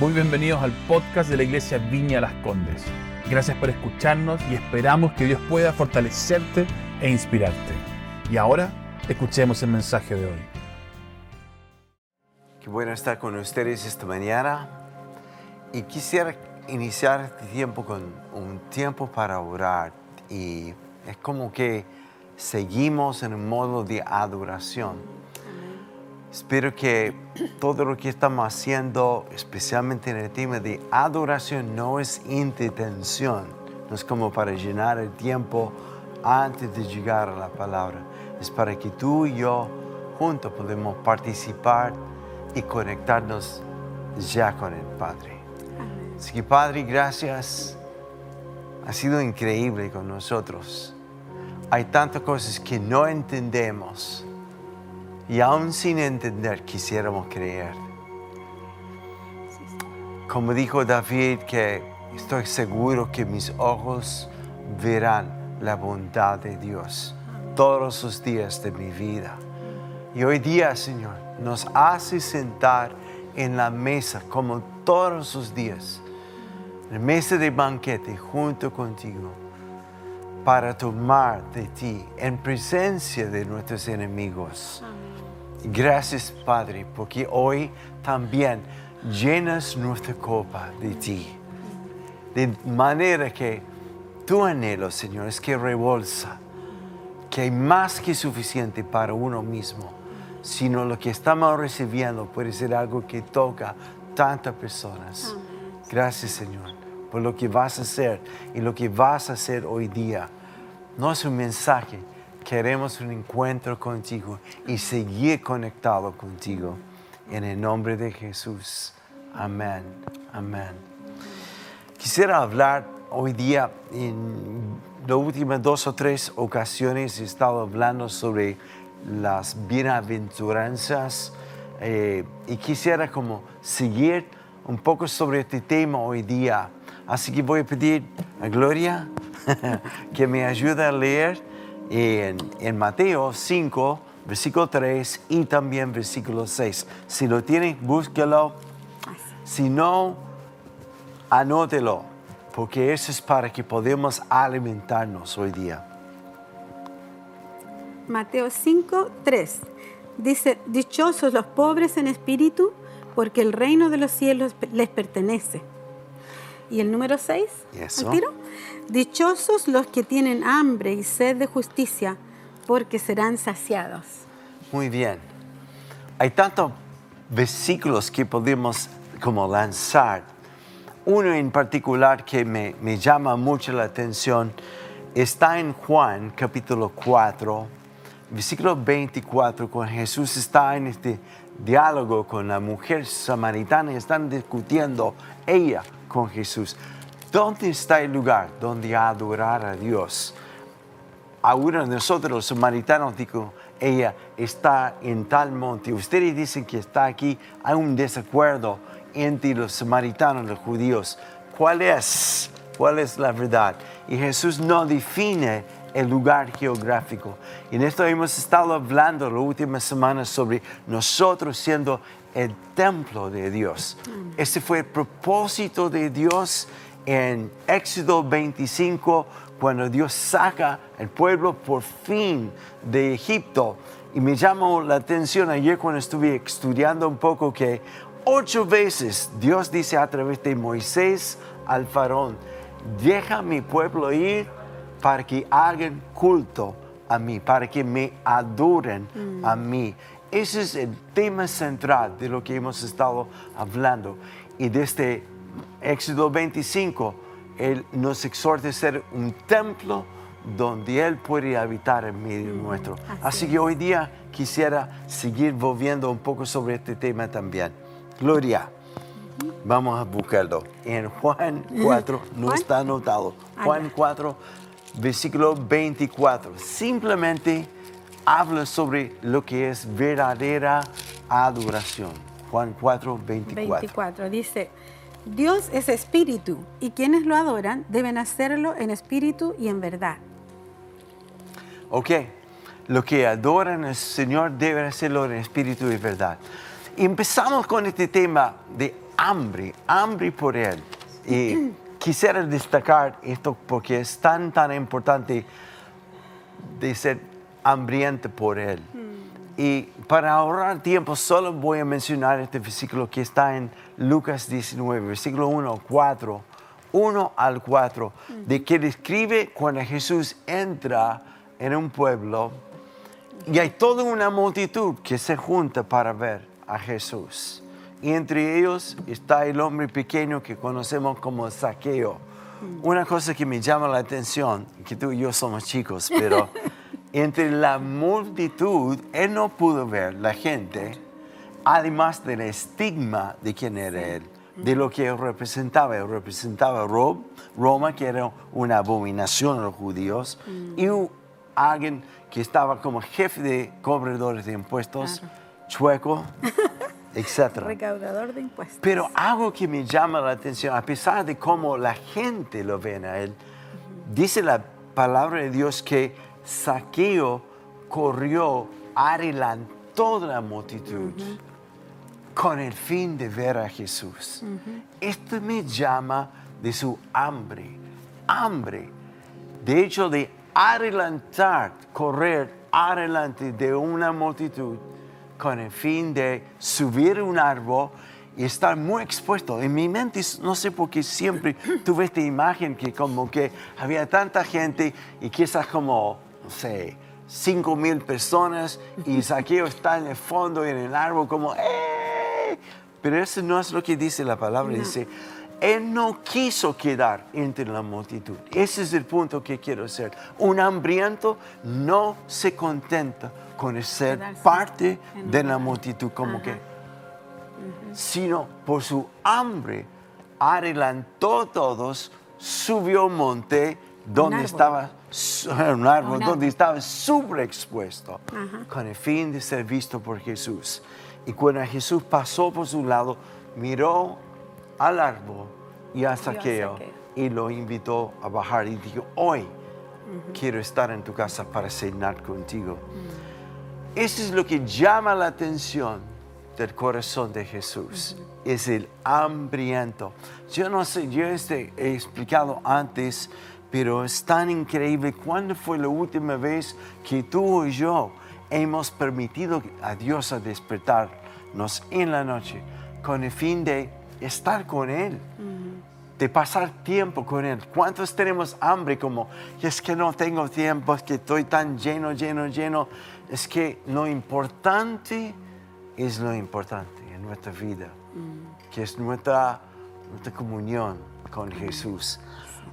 Muy bienvenidos al podcast de la Iglesia Viña Las Condes. Gracias por escucharnos y esperamos que Dios pueda fortalecerte e inspirarte. Y ahora, escuchemos el mensaje de hoy. Qué bueno estar con ustedes esta mañana y quisiera iniciar este tiempo con un tiempo para orar y es como que seguimos en un modo de adoración. Espero que todo lo que estamos haciendo, especialmente en el tema de adoración, no es intención, no es como para llenar el tiempo antes de llegar a la palabra. Es para que tú y yo juntos podamos participar y conectarnos ya con el Padre. Así que Padre, gracias. Ha sido increíble con nosotros. Hay tantas cosas que no entendemos y aún sin entender quisiéramos creer. Como dijo David, que estoy seguro que mis ojos verán la bondad de Dios todos los días de mi vida. Y hoy día, Señor, nos hace sentar en la mesa como todos los días, en la mesa de banquete junto contigo, para tomar de ti en presencia de nuestros enemigos. Gracias, Padre, porque hoy también llenas nuestra copa de ti. De manera que tu anhelo, Señor, es que rebolsa, que hay más que suficiente para uno mismo, sino lo que estamos recibiendo puede ser algo que toca tantas personas. Gracias, Señor, por lo que vas a hacer y lo que vas a hacer hoy día. No es un mensaje, queremos un encuentro contigo y seguir conectado contigo. En el nombre de Jesús. Amén. Amén. Quisiera hablar hoy día, en las últimas dos o tres ocasiones he estado hablando sobre las bienaventuranzas eh, y quisiera como seguir un poco sobre este tema hoy día. Así que voy a pedir a Gloria que me ayude a leer en, en, Mateo 5, versículo 3 y también versículo 6. Si lo tiene, búsquelo. Si no, anótelo, porque eso es para que podamos alimentarnos hoy día. Mateo 5, 3. Dice, dichosos los pobres en espíritu, porque el reino de los cielos les pertenece. Y el número 6, al tiro. Dichosos los que tienen hambre y sed de justicia, porque serán saciados. Muy bien. Hay tantos versículos que podemos como lanzar. Uno en particular que me, me llama mucho la atención está en Juan capítulo 4, versículo 24, cuando Jesús está en este diálogo con la mujer samaritana y están discutiendo ella con Jesús. ¿Dónde está el lugar donde adorar a Dios? A uno de nosotros, los samaritanos, dijo, ella está en tal monte. Ustedes dicen que está aquí. Hay un desacuerdo entre los samaritanos y los judíos. ¿Cuál es? ¿Cuál es la verdad? Y Jesús no define el lugar geográfico. Y en esto hemos estado hablando las últimas semanas sobre nosotros siendo el templo de Dios. Ese fue el propósito de Dios en Éxodo 25, cuando Dios saca el pueblo por fin de Egipto. Y me llamó la atención ayer cuando estuve estudiando un poco que ocho veces Dios dice a través de Moisés al faraón, deja mi pueblo ir para que hagan culto a mí, para que me adoren a mí. Ese es el tema central de lo que hemos estado hablando. Y desde Éxodo 25, Él nos exhorta a ser un templo donde Él puede habitar en medio nuestro. Así, Así que hoy día quisiera seguir volviendo un poco sobre este tema también. Gloria. Vamos a buscarlo. En Juan 4, no ¿Juan? está anotado. Juan 4, versículo 24. Simplemente habla sobre lo que es verdadera adoración. Juan 4, 24. 24 dice, Dios es espíritu y quienes lo adoran deben hacerlo en espíritu y en verdad. Ok, lo que adoran al Señor deben hacerlo en espíritu y verdad. Empezamos con este tema de hambre, hambre por Él. Y quisiera destacar esto porque es tan, tan importante de ser hambriente por Él. Y para ahorrar tiempo, solo voy a mencionar este versículo que está en Lucas 19, versículo 1, 4, 1 al 4, de que describe cuando Jesús entra en un pueblo y hay toda una multitud que se junta para ver a Jesús. Y entre ellos está el hombre pequeño que conocemos como Saqueo. Una cosa que me llama la atención, que tú y yo somos chicos, pero entre la multitud, él no pudo ver la gente, además del estigma de quién era él, de lo que él representaba. Él representaba Roma, que era una abominación a los judíos, mm. y alguien que estaba como jefe de cobradores de impuestos, chueco, etc. Recaudador de impuestos. Pero algo que me llama la atención, a pesar de cómo la gente lo ve a él, dice la palabra de Dios que Saqueo corrió, adelantó la multitud con el fin de ver a Jesús. Esto me llama de su hambre, hambre. De hecho, de adelantar, correr adelante de una multitud con el fin de subir un árbol y estar muy expuesto. En mi mente, no sé por qué siempre tuve esta imagen que como que había tanta gente y quizás como no sé, cinco mil personas y Saqueo está en el fondo y en el árbol como, ¡eh! Pero eso no es lo que dice la palabra, dice, él no quiso quedar entre la multitud. Ese es el punto que quiero hacer. Un hambriento no se contenta con ser parte de la multitud, como que, sino por su hambre adelantó todos, subió monte donde estaba un árbol donde estaba sobreexpuesto con el fin de ser visto por Jesús. Y cuando Jesús pasó por su lado, miró al árbol y a Saqueo y lo invitó a bajar y dijo, hoy quiero estar en tu casa para cenar contigo. Eso es lo que llama la atención del corazón de Jesús. Es el hambriento. Yo no sé, yo este, he explicado antes pero es tan increíble. ¿Cuándo fue la última vez que tú y yo hemos permitido a Dios a despertarnos en la noche con el fin de estar con Él? de pasar tiempo con Él. ¿Cuántos tenemos hambre como, es que no tengo tiempo, es que estoy tan lleno, lleno, lleno? Es que lo importante es lo importante en nuestra vida, que es nuestra, nuestra comunión con Jesús.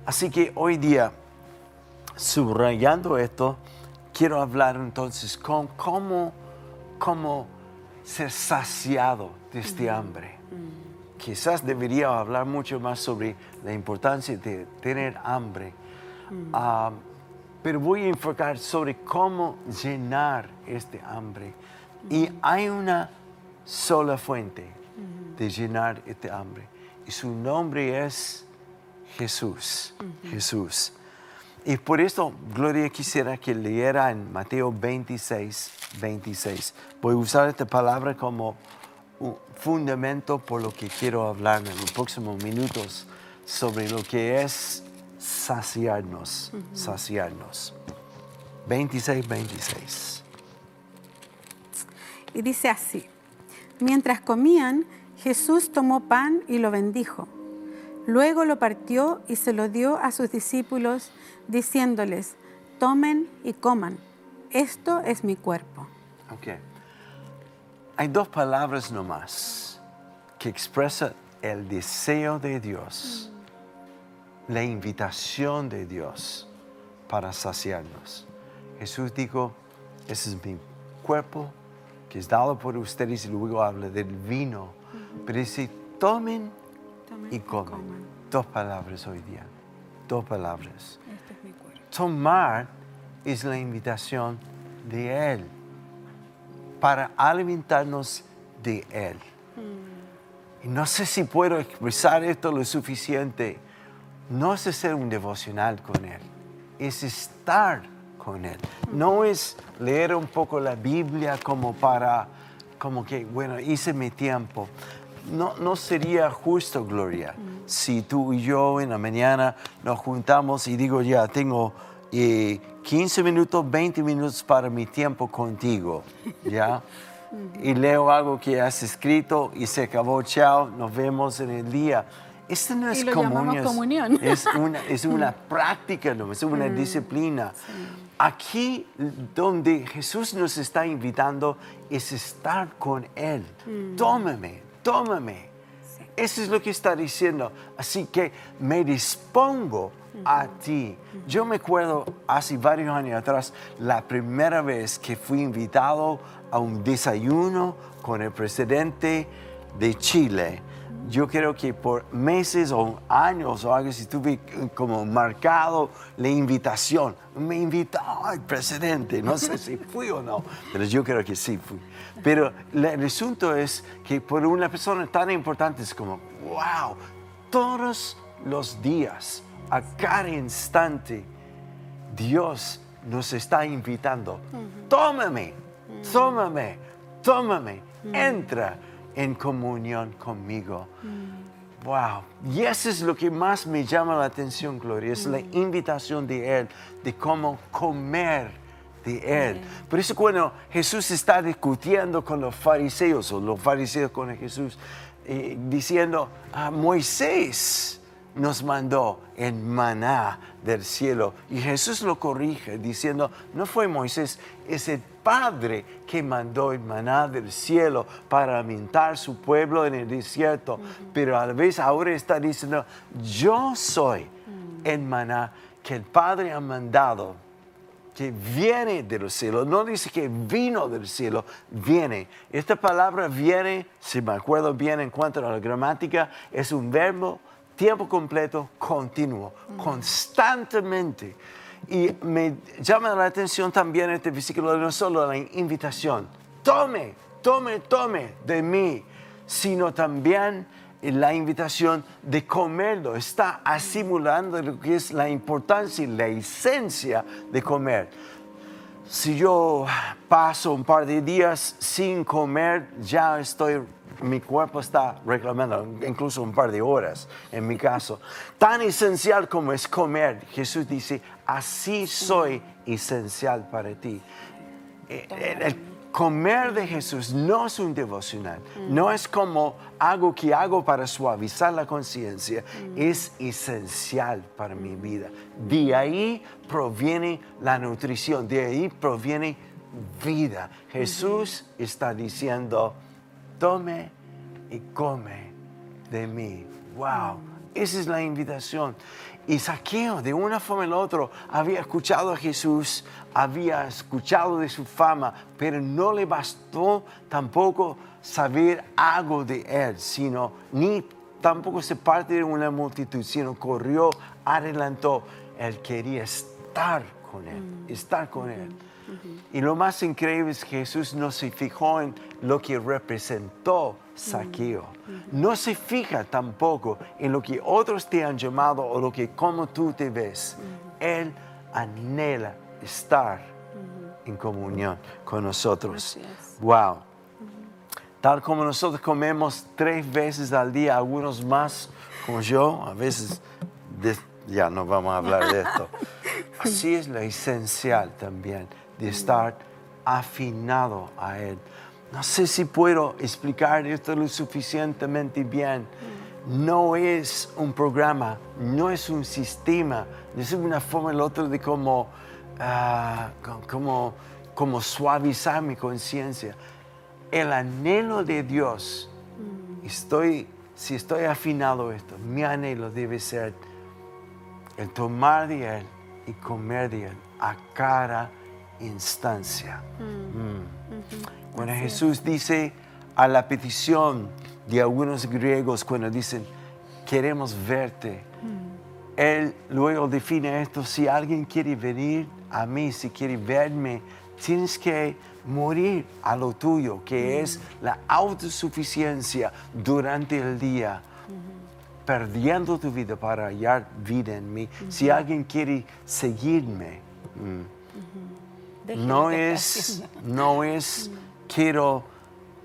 Así que hoy día, subrayando esto, quiero hablar entonces con cómo, cómo ser saciado de este hambre. Quizás debería hablar mucho más sobre la importancia de tener hambre, ah, pero voy a enfocar sobre cómo llenar este hambre. Y hay una sola fuente de llenar este hambre, y su nombre es Jesús, Jesús. Y por esto, Gloria quisiera que leyera en Mateo 26, 26. Voy a usar esta palabra como un fundamento por lo que quiero hablar en los próximos minutos sobre lo que es saciarnos, saciarnos. 26, 26. Y dice así, mientras comían, Jesús tomó pan y lo bendijo Luego lo partió y se lo dio a sus discípulos, diciéndoles, tomen y coman, esto es mi cuerpo. Ok. Hay dos palabras nomás que expresan el deseo de Dios, la invitación de Dios para saciarnos. Jesús dijo, ese es mi cuerpo que es dado por ustedes y luego habla del vino. Pero dice, tomen y comen. Dos palabras hoy día. Dos palabras. Este Tomar es la invitación de Él para alimentarnos de Él. Mm. Y no sé si puedo expresar esto lo suficiente. No es hacer un devocional con Él, es estar con Él. No es leer un poco la Biblia como para, como que, bueno, hice mi tiempo no, no sería justo, Gloria, si tú y yo en la mañana nos juntamos y digo, ya, tengo 15 minutos, 20 minutos para mi tiempo contigo, ¿ya? y leo algo que has escrito y se acabó, chao, nos vemos en el día. Esto no es comunión. Es una, es una práctica, no, es una mm. disciplina. Aquí donde Jesús nos está invitando es estar con Él. Mm. Tómame, tómame. Eso es lo que está diciendo. Así que me dispongo a ti. Yo me acuerdo hace varios años atrás, la primera vez que fui invitado a un desayuno con el presidente de Chile. Yo creo que por meses o años o algo así tuve como marcado la invitación. Me invitó el presidente, no sé si fui o no, pero yo creo que sí fui. Pero el asunto es que por una persona tan importante es como, wow, todos los días a cada instante Dios nos está invitando. Tómame, tómame, tómame, entra en comunión conmigo. Wow. Y eso es lo que más me llama la atención, Gloria, es la invitación de Él, de cómo comer de Él. Por eso cuando Jesús está discutiendo con los fariseos, o los fariseos con Jesús, eh, diciendo, a Moisés, nos mandó en maná del cielo. Y Jesús lo corrige diciendo, no fue Moisés, es el Padre que mandó el maná del cielo para alimentar su pueblo en el desierto. Pero a la vez ahora está diciendo, yo soy el maná que el Padre ha mandado que viene del cielo, no dice que vino del cielo, viene. Esta palabra viene, si me acuerdo bien en cuanto a la gramática, es un verbo tiempo completo, continuo, constantemente. Y me llama la atención también este versículo, no solo la invitación, tome, tome, tome de mí, sino también la invitación de comerlo. Está asimilando lo que es la importancia y la esencia de comer. Si yo paso un par de días sin comer, ya estoy mi cuerpo está reclamando, incluso un par de horas en mi caso. Tan esencial como es comer, Jesús dice, así soy esencial para ti. Eh, el, comer de Jesús no es un devocional, no es como algo que hago para suavizar la conciencia, es esencial para mi vida. De ahí proviene la nutrición, de ahí proviene vida. Jesús está diciendo, tome y come de mí. Wow, esa es la invitación. Y Saqueo, de una forma u otra, había escuchado a Jesús, había escuchado de su fama, pero no le bastó tampoco saber algo de él, sino ni tampoco se parte de una multitud, sino corrió, adelantó. Él quería estar con él, mm. estar con él. Y lo más increíble es que Jesús no se fijó en lo que representó Saqueo. No se fija tampoco en lo que otros te han llamado o lo que como tú te ves. Él anhela estar en comunión con nosotros. Wow. Tal como nosotros comemos tres veces al día, algunos más como yo, a veces ya no vamos a hablar de esto. Así es lo esencial también de estar afinado a Él. No sé si puedo explicar esto lo suficientemente bien. No es un programa, no es un sistema, es una forma o otra de cómo, ah, como, suavizar mi conciencia. El anhelo de Dios, estoy, si estoy afinado a esto, mi anhelo debe ser el tomar de Él y comer de Él a cara instancia. Mm. Mm. Cuando Jesús dice a la petición de algunos griegos, cuando dicen, queremos verte, mm. Él luego define esto, si alguien quiere venir a mí, si quiere verme, tienes que morir a lo tuyo, que es la autosuficiencia durante el día, perdiendo tu vida para hallar vida en mí. Si alguien quiere seguirme, no es, no es quiero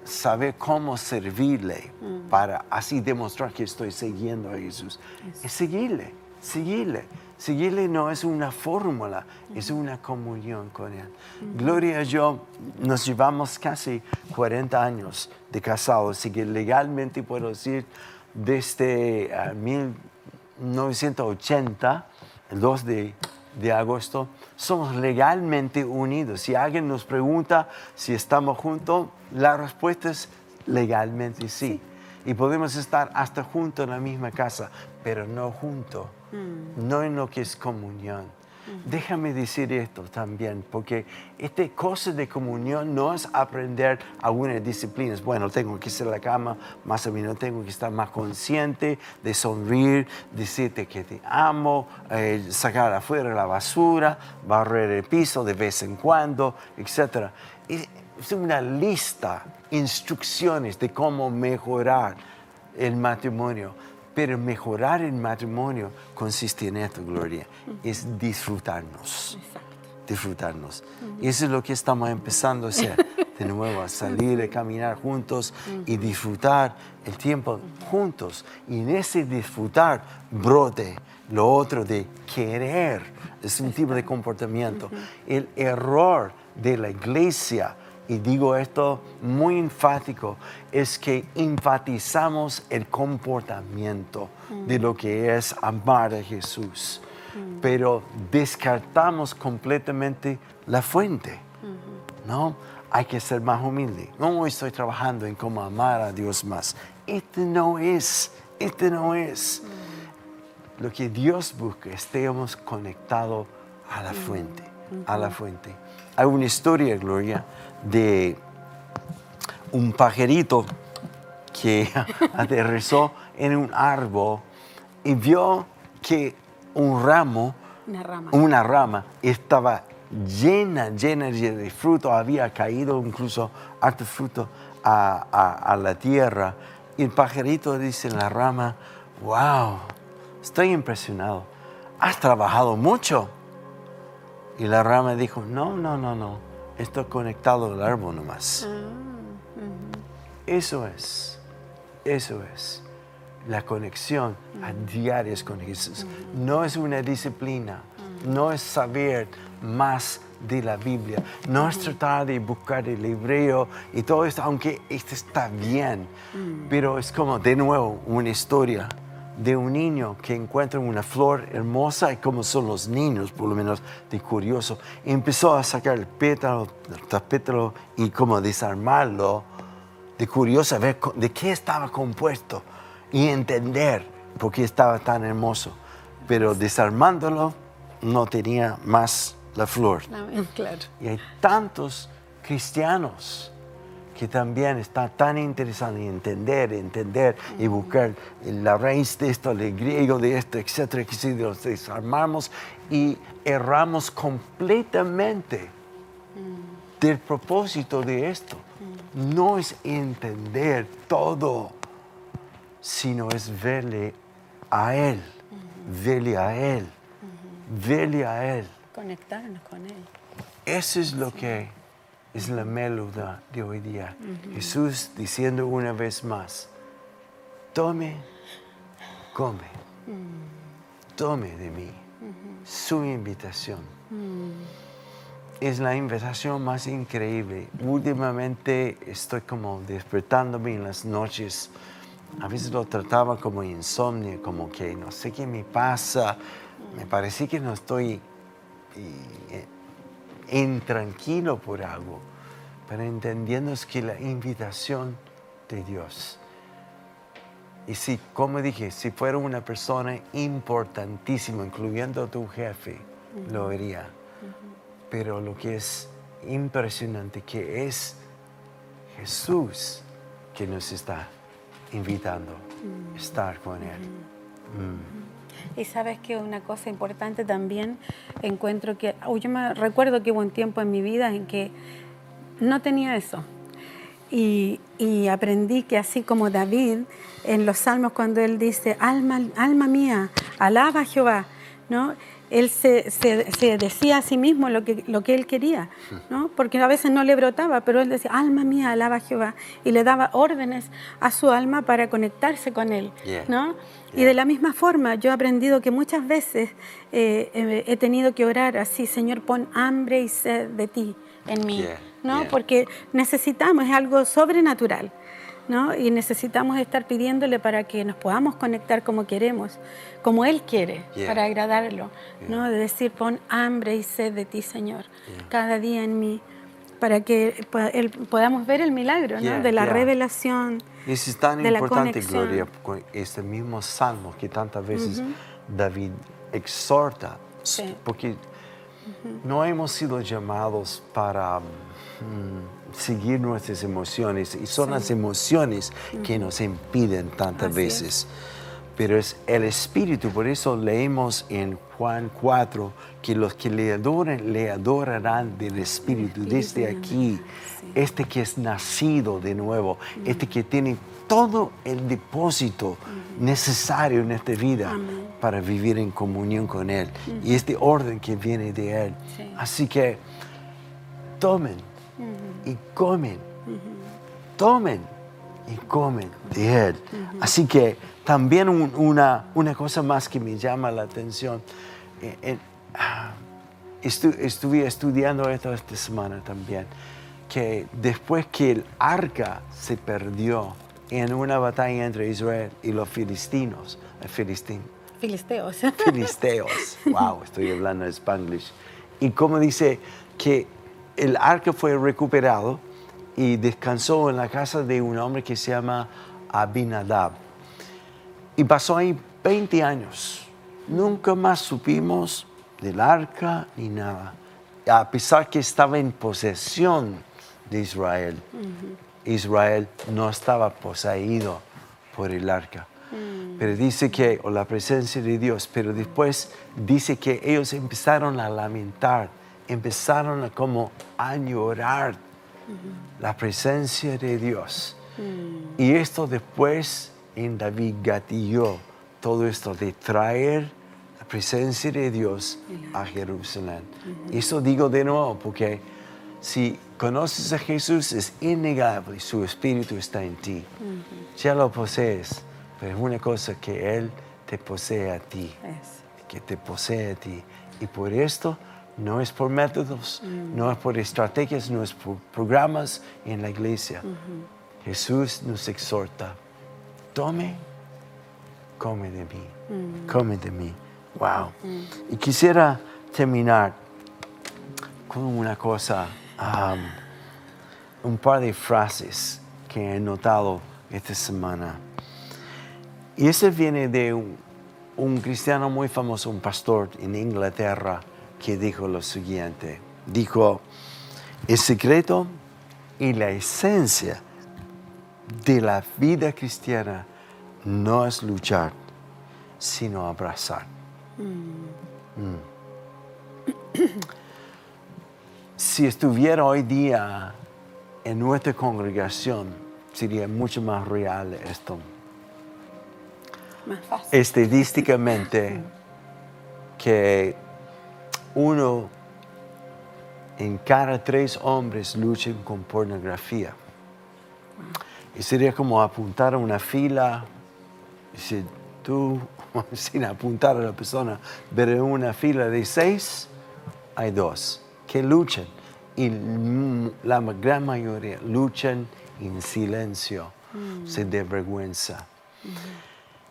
saber cómo servirle mm. para así demostrar que estoy siguiendo a Jesús. Es seguirle, seguirle. Seguirle no es una fórmula, es una comunión con Él. Gloria y yo nos llevamos casi 40 años de casados, así que legalmente puedo decir desde 1980, ah, el 2 de, de agosto, somos legalmente unidos. Si alguien nos pregunta si estamos juntos, la respuesta es legalmente sí. Y podemos estar hasta juntos en la misma casa, pero no juntos, mm. no en lo que es comunión. Déjame decir esto también, porque esta cosa de comunión no es aprender algunas disciplinas. Bueno, tengo que hacer la cama, más o menos tengo que estar más consciente de sonreír, decirte que te amo, eh, sacar afuera la basura, barrer el piso de vez en cuando, etc es una lista, instrucciones de cómo mejorar el matrimonio. Pero mejorar el matrimonio consiste en esto, Gloria, es disfrutarnos. Disfrutarnos. Y eso es lo que estamos empezando a hacer. De nuevo, a salir, a caminar juntos y disfrutar el tiempo juntos. Y en ese disfrutar brote lo otro de querer, es un tipo de comportamiento. El error de la iglesia y digo esto muy enfático, es que enfatizamos el comportamiento de lo que es amar a Jesús, pero descartamos completamente la fuente, ¿no? Hay que ser más humilde. No estoy trabajando en cómo amar a Dios más. Este no es, este no es. Lo que Dios busca, estemos conectados a la fuente, a la fuente. Hay una historia, Gloria, de un pajarito que aterrizó en un árbol y vio que un ramo, una rama, estaba llena, llena de fruto, había caído incluso harto fruto a, la tierra. Y el pajarito dice en la rama, wow, estoy impresionado, has trabajado mucho. Y la rama dijo, no, no, no, no, estoy conectado al árbol nomás. Ah, eso es, eso es. La conexión a diarias con Jesús. No es una disciplina, no es saber más de la Biblia, no es tratar de buscar el hebreo y todo esto, aunque esto está bien, pero es como de nuevo una historia de un niño que encuentra una flor hermosa y como son los niños, por lo menos de curioso, empezó a sacar el pétalo, el pétalo y como desarmarlo, de curioso, ver de qué estaba compuesto y entender por qué estaba tan hermoso. Pero desarmándolo no tenía más la flor. Y hay tantos cristianos que también está tan interesante en entender, entender y buscar la raíz de esto, el griego de esto, etcétera, que si los desarmamos y erramos completamente del propósito de esto. No es entender todo, sino es verle a Él, verle a Él, verle a Él. Conectarnos con Él. Eso es lo que es la melodía de hoy día. Jesús diciendo una vez más, tome, come, tome de mí. Su invitación. Es la invitación más increíble. Últimamente estoy como despertándome en las noches. A veces lo trataba como insomnio, como que no sé qué me pasa. Me parece que no estoy eh, intranquilo por algo, pero entendiendo que la invitación de Dios. Y si, como dije, si fuera una persona importantísima, incluyendo a tu jefe, lo haría. Pero lo que es impresionante, que es Jesús que nos está invitando a estar con Él. Y sabes que una cosa importante también encuentro que, yo me recuerdo que hubo un tiempo en mi vida en que no tenía eso. Y, aprendí que así como David en los salmos cuando él dice, alma, alma mía, alaba a Jehová, ¿no? Él se, decía a sí mismo lo que, lo que él quería, ¿no? porque a veces no le brotaba, pero él decía, alma mía, alaba a Jehová, y le daba órdenes a su alma para conectarse con él. ¿no? Y de la misma forma, yo he aprendido que muchas veces eh, he tenido que orar así, Señor, pon hambre y sed de ti en mí, ¿no? porque necesitamos, es algo sobrenatural. ¿No? Y necesitamos estar pidiéndole para que nos podamos conectar como queremos, como Él quiere, para agradarlo, ¿no? De decir, pon hambre y sed de ti, Señor, cada día en mí, para que podamos ver el milagro, ¿no? De la revelación. Es tan importante, Gloria, este mismo salmo que tantas veces David exhorta, porque no hemos sido llamados para... Mm, seguir nuestras emociones y son las emociones que nos impiden tantas veces. Pero es el Espíritu, por eso leemos en Juan 4 que los que le adoren, le adorarán del Espíritu, desde aquí. Este que es nacido de nuevo, este que tiene todo el depósito necesario en esta vida para vivir en comunión con Él. Y este orden que viene de Él. Así que tomen y comen. Tomen y comen de Él. Así que también una, una, cosa más que me llama la atención. Eh, ah, estuve estudiando esto esta semana también, que después que el arca se perdió en una batalla entre Israel y los filistinos, eh, Filisteos. Filisteos. Wow, estoy hablando en español. Y como dice que el arca fue recuperado y descansó en la casa de un hombre que se llama Abinadab. Y pasó ahí 20 años. Nunca más supimos del arca ni nada. A pesar que estaba en posesión de Israel. Israel no estaba poseído por el arca. Mm. Pero dice que, o la presencia de Dios, pero después dice que ellos empezaron a lamentar empezaron a como a llorar la presencia de Dios. Mm. Y esto después en David gatilló todo esto de traer la presencia de Dios a Jerusalén. Y Eso digo de nuevo porque si conoces a Jesús es innegable, su espíritu está en ti. Ya lo posees, pero es una cosa que Él te posee a ti, que te posee a ti. Y por esto no es por métodos, no es por estrategias, no es por programas en la iglesia. Jesús nos exhorta, tome, come de mí, come de mí. Wow. Y quisiera terminar con una cosa, un par de frases que he notado esta semana. Y ese viene de un cristiano muy famoso, un pastor en Inglaterra, que dijo lo siguiente. Dijo, el secreto y la esencia de la vida cristiana no es luchar, sino abrazar. Mm. Mm. si estuviera hoy día en nuestra congregación, sería mucho más real esto. Más fácil. Estadísticamente, que uno en cada tres hombres luchan con pornografía. Y sería como apuntar a una fila, y si tú, sin apuntar a la persona, ver una fila de seis, hay dos que luchan. Y la gran mayoría luchan en silencio, mm. sin vergüenza.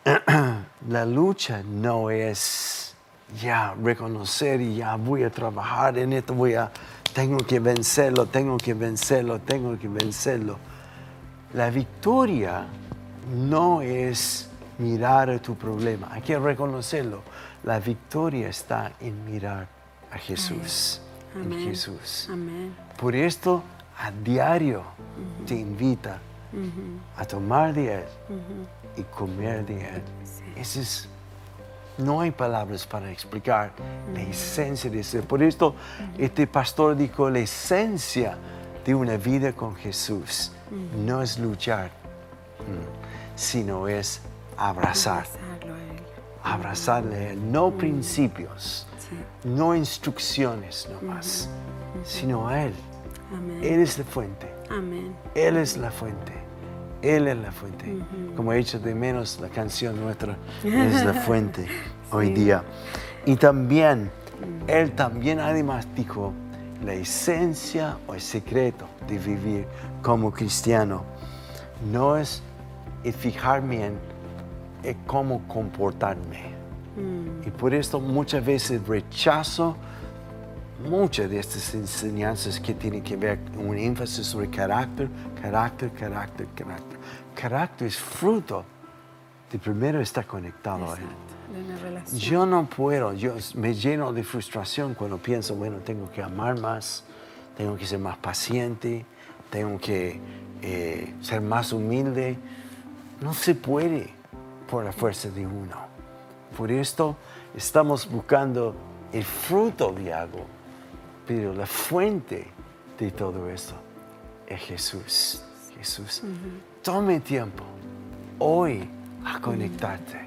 la lucha no es ya reconocer y ya voy a trabajar en esto, voy a, tengo que vencerlo, tengo que vencerlo, tengo que vencerlo. La victoria no es mirar a tu problema, hay que reconocerlo. La victoria está en mirar a Jesús, en Jesús. Por esto, a diario te invita a tomar de Él y comer de Él. Es no hay palabras para explicar la esencia de ser. Por esto, este pastor dijo, la esencia de una vida con Jesús no es luchar, mm, sino es abrazar. abrazarle a Él, no principios, no instrucciones nomás, sino a Él. Él es la fuente. Él es la fuente. Él es la fuente. Como he hecho de menos la canción nuestra, es la fuente hoy día. Y también, Él también además dijo, la esencia o el secreto de vivir como cristiano no es fijarme en, cómo comportarme. Mm. Y por esto muchas veces rechazo muchas de estas enseñanzas que tienen que ver con un énfasis sobre carácter, carácter, carácter, carácter. Carácter es fruto de primero estar conectado a Él. Yo no puedo, yo me lleno de frustración cuando pienso, bueno, tengo que amar más, tengo que ser más paciente, tengo que eh, ser más humilde. No se puede por la fuerza de uno. Por esto estamos buscando el fruto de algo, pero la fuente de todo esto es Jesús. Jesús, tome tiempo hoy a conectarte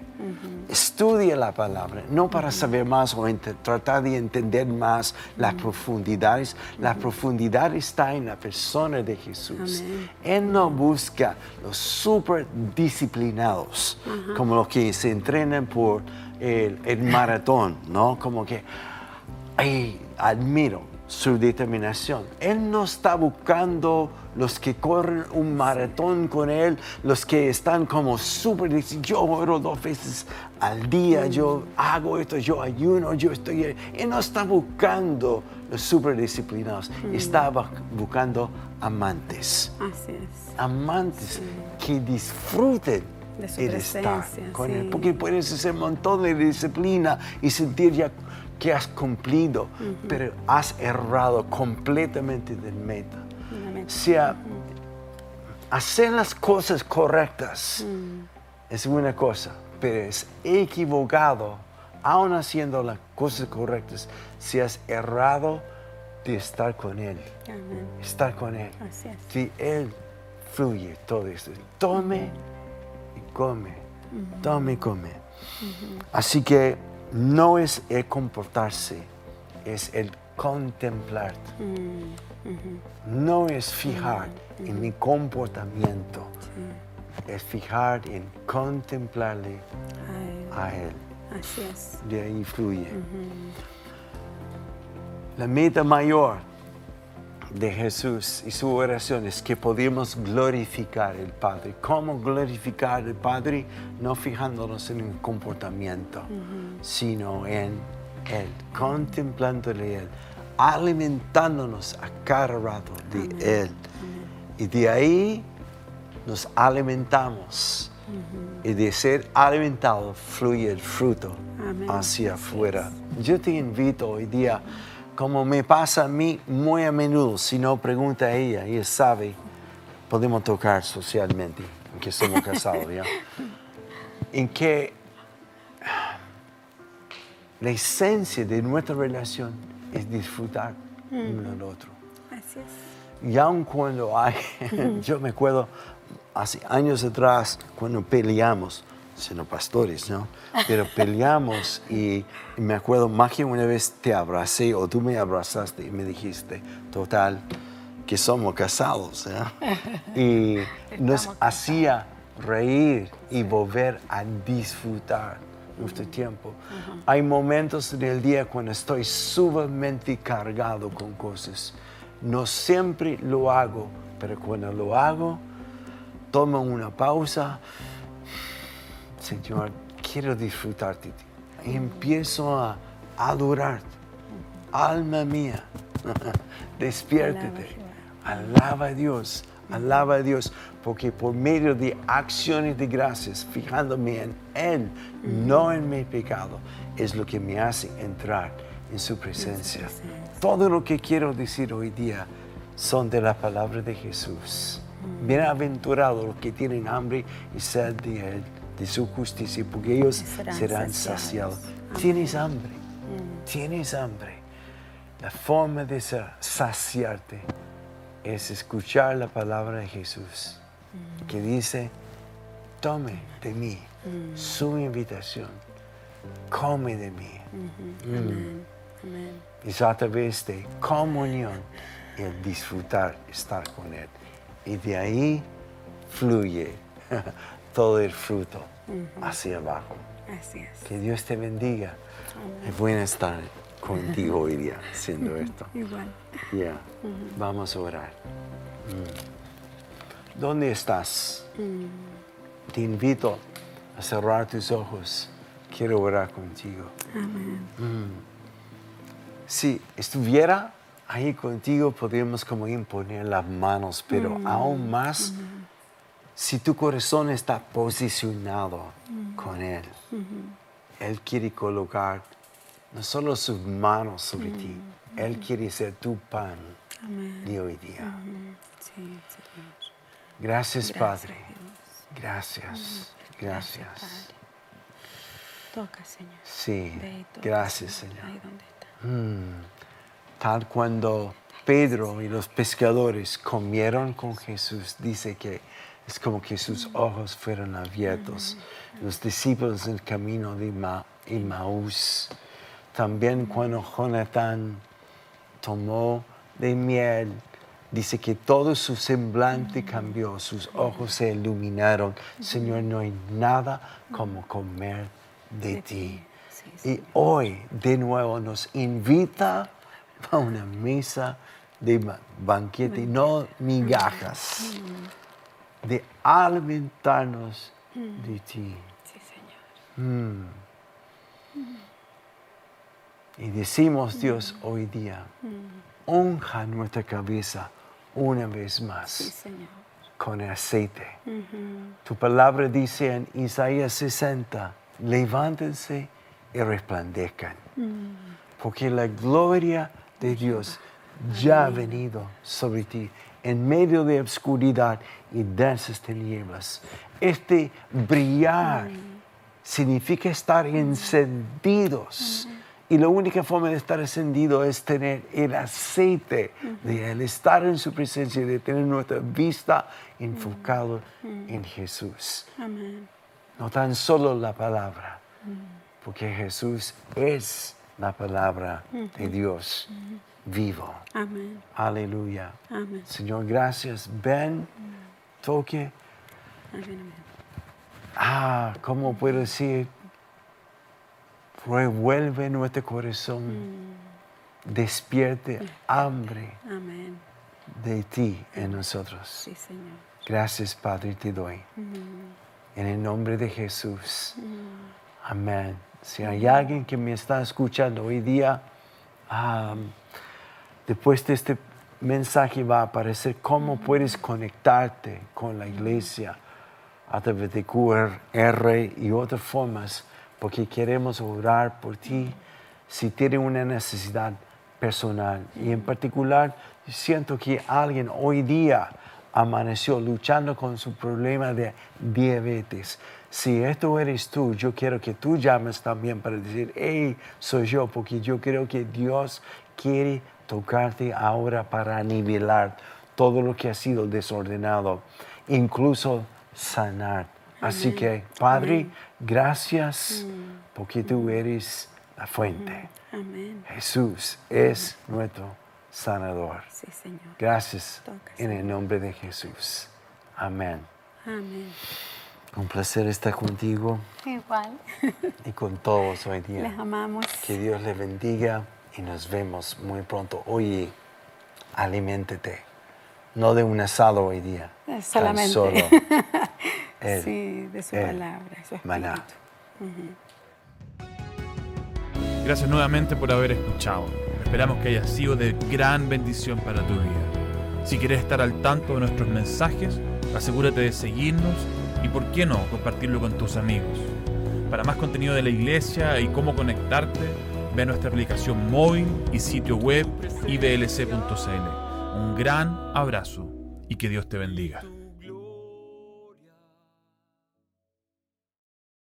Estudia la palabra, no para saber más o tratar de entender más las profundidades. La profundidad está en la persona de Jesús. Él no busca los super disciplinados, como los que se entrenan por el, el maratón, ¿no? Como que, ay, admiro su determinación. Él no está buscando los que corren un maratón con Él, los que están como súper, yo oro dos veces al día, yo hago esto, yo ayuno, yo estoy... Él no está buscando los súper disciplinados, mm. está buscando amantes. Así es. Amantes que disfruten de el estar con Él, porque puedes hacer un montón de disciplina y sentir ya que has cumplido, pero has errado completamente del meta. sea, hacer las cosas correctas mm. es una cosa, pero es equivocado, aún haciendo las cosas correctas, si has errado de estar con Él. Estar con Él. Si Él fluye todo esto. Tome y come. Tome y come. Así que no es el comportarse, es el contemplar. Mm, no es fijar en mi comportamiento, es fijar en contemplarle a Él. Así es. De ahí fluye. La meta mayor de Jesús y su oración es que podamos glorificar al Padre. ¿Cómo glorificar al Padre? No fijándonos en el comportamiento, sino en Él, contemplándole Él, alimentándonos a cada rato de Él. Y de ahí nos alimentamos. Y de ser alimentados fluye el fruto hacia afuera. Yo te invito hoy día como me pasa a mí muy a menudo, si no pregunta a ella, ella sabe, podemos tocar socialmente, en que somos casados, ¿ya? En que la esencia de nuestra relación es disfrutar uno del otro. Así es. Y aun cuando hay, yo me acuerdo hace años atrás, cuando peleamos, sino pastores, ¿no? Pero peleamos y, me acuerdo más que una vez te abracé o tú me abrazaste y me dijiste, total, que somos casados, ¿eh? Y nos hacía reír y volver a disfrutar nuestro tiempo. Hay momentos en el día cuando estoy sumamente cargado con cosas. No siempre lo hago, pero cuando lo hago, tomo una pausa Señor, quiero disfrutarte. Y empiezo a adorarte. Alma mía, despiértate. Alaba a Dios, alaba a Dios, porque por medio de acciones de gracias, fijándome en Él, no en mi pecado, es lo que me hace entrar en su presencia. Todo lo que quiero decir hoy día son de la palabra de Jesús. Bienaventurados los que tienen hambre y sed de Él de su justicia, porque ellos serán, saciados. Tienes hambre, mm. tienes hambre. La forma de saciarte es escuchar la palabra de Jesús, mm. que dice, tome de mí mm. su invitación, come de mí. Y es a través de comunión el disfrutar, estar con Él. Y de ahí fluye todo el fruto hacia abajo. Así es. Que Dios te bendiga. Es bueno estar contigo hoy día haciendo esto. Igual. Ya, vamos a orar. Mm. ¿Dónde estás? Mm. Te invito a cerrar tus ojos. Quiero orar contigo. Amén. Mm. Si estuviera ahí contigo, podríamos como imponer las manos, pero aún más, si tu corazón está posicionado con Él, Él quiere colocar no solo sus manos sobre ti, Él quiere ser tu pan de hoy día. Sí. Gracias, Gracias, Padre. Dios. Gracias, Gracias, gracias. Toca, Señor. Sí, toca, gracias, Señor, Señor. Ahí donde está. Mm, Tal cuando Pedro y los pescadores comieron con Jesús, dice que es como que sus ojos fueron abiertos. Los discípulos en el camino de Ma- Emmaús. También cuando Jonatán tomó de miel, dice que todo su semblante cambió, sus ojos se iluminaron. Señor, no hay nada como comer de, ti. Y hoy de nuevo nos invita a una mesa de ba- banquete, no migajas, de alimentarnos de ti. Sí, Señor. Mm. Y decimos, Dios, hoy día, unja nuestra cabeza una vez Sí, más Señor. con aceite. Ujú. Tu palabra dice en Isaías 60, levántense y resplandezcan, porque la gloria de Dios ya ha venido sobre ti en medio de obscuridad y densas tinieblas. Este brillar significa estar encendidos. Y la única forma de estar encendido es tener el aceite de Él, estar en su presencia, de tener nuestra vista enfocada en Jesús. Amén. No tan solo la palabra, porque Jesús es la palabra de Dios vivo. Amén. Aleluya. Amén. Señor, gracias. Ven, toque. Amén. Ah, ¿cómo puedo decir? Revuelve nuestro corazón. Despierte hambre Amén. de ti en nosotros. Sí, Señor. Gracias, Padre, te doy. En el nombre de Jesús. Amén. Si hay alguien que me está escuchando hoy día, am, después de este mensaje va a aparecer cómo puedes conectarte con la iglesia a través de QR y otras formas, porque queremos orar por ti si tienes una necesidad personal. Y en particular, siento que alguien hoy día amaneció luchando con su problema de diabetes. Si esto eres tú, yo quiero que tú llames también para decir, hey, soy yo, porque yo creo que Dios quiere tocarte ahora para nivelar todo lo que ha sido desordenado, incluso sanar. Así que, Padre, gracias porque tú eres la fuente. Amén. Jesús es nuestro sanador. Sí, Señor. Gracias Toca, en el nombre de Jesús. Amén. Amén. Un placer estar contigo Igual. y con todos hoy día. Les amamos. Que Dios les bendiga y nos vemos muy pronto. Oye, aliméntete. No de un asado hoy día. Eh, tan solamente. solo el- sí, de su el palabra, su. Gracias nuevamente por haber escuchado. Esperamos que haya sido de gran bendición para tu vida. Si quieres estar al tanto de nuestros mensajes, asegúrate de seguirnos y, por qué no, compartirlo con tus amigos. Para más contenido de la iglesia y cómo conectarte, ve nuestra aplicación móvil y sitio web iblc.cl. Un gran abrazo y que Dios te bendiga.